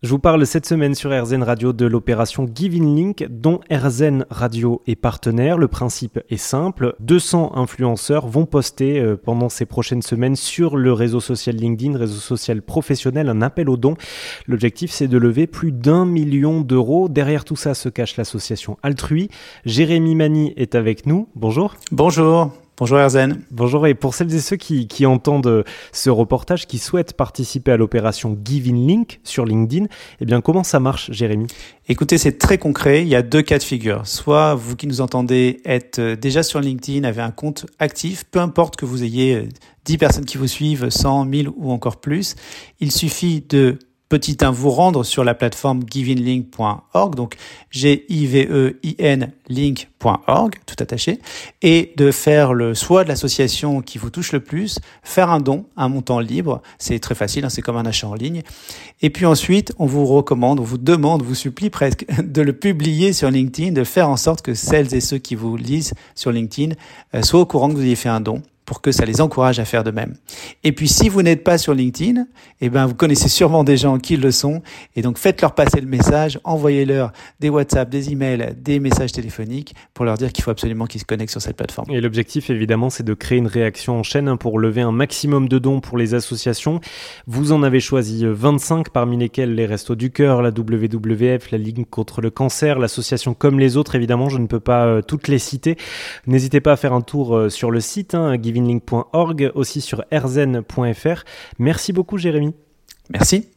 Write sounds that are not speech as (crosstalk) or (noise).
Je vous parle cette semaine sur RZN Radio de l'opération Giving Link dont RZN Radio est partenaire. Le principe est simple, 200 influenceurs vont poster euh, pendant ces prochaines semaines sur le réseau social LinkedIn, réseau social professionnel, un appel aux dons. L'objectif c'est de lever plus d'un million d'euros. Derrière tout ça se cache l'association Altrui. Jérémy Mani est avec nous. Bonjour. Bonjour. Bonjour Erzen. Bonjour et pour celles et ceux qui, entendent euh, ce reportage, qui souhaitent participer à l'opération Giving Link sur LinkedIn, eh bien comment ça marche Jérémy? Écoutez, c'est très concret, il y a deux cas de figure. Soit vous qui nous entendez êtes euh, déjà sur LinkedIn, avez un compte actif, peu importe que vous ayez 10 euh, personnes qui vous suivent, 100, 1000 ou encore plus, il suffit de petit 1, vous rendre sur la plateforme givinlink.org, donc G-I-V-E-I-N link.org, tout attaché, et de faire le choix de l'association qui vous touche le plus, faire un don, un montant libre, c'est très facile, hein, c'est comme un achat en ligne, et puis ensuite, on vous recommande, on vous demande, vous supplie presque (laughs) de le publier sur LinkedIn, de faire en sorte que celles et ceux qui vous lisent sur LinkedIn euh, soient au courant que vous ayez fait un don pour que ça les encourage à faire de même. Et puis si vous n'êtes pas sur LinkedIn, eh ben vous connaissez sûrement des gens qui le sont et donc faites-leur passer le message, envoyez-leur des WhatsApp, des emails, des messages téléphoniques pour leur dire qu'il faut absolument qu'ils se connectent sur cette plateforme. Et l'objectif évidemment, c'est de créer une réaction en chaîne hein, pour lever un maximum de dons pour les associations. Vous en avez choisi 25 parmi lesquels les Restos du Cœur, la WWF, la Ligue contre le cancer, l'association comme les autres évidemment, je ne peux pas euh, toutes les citer. N'hésitez pas à faire un tour euh, sur le site hein, givinlink.org, aussi sur rzen.fr. Merci beaucoup Jérémy. Merci.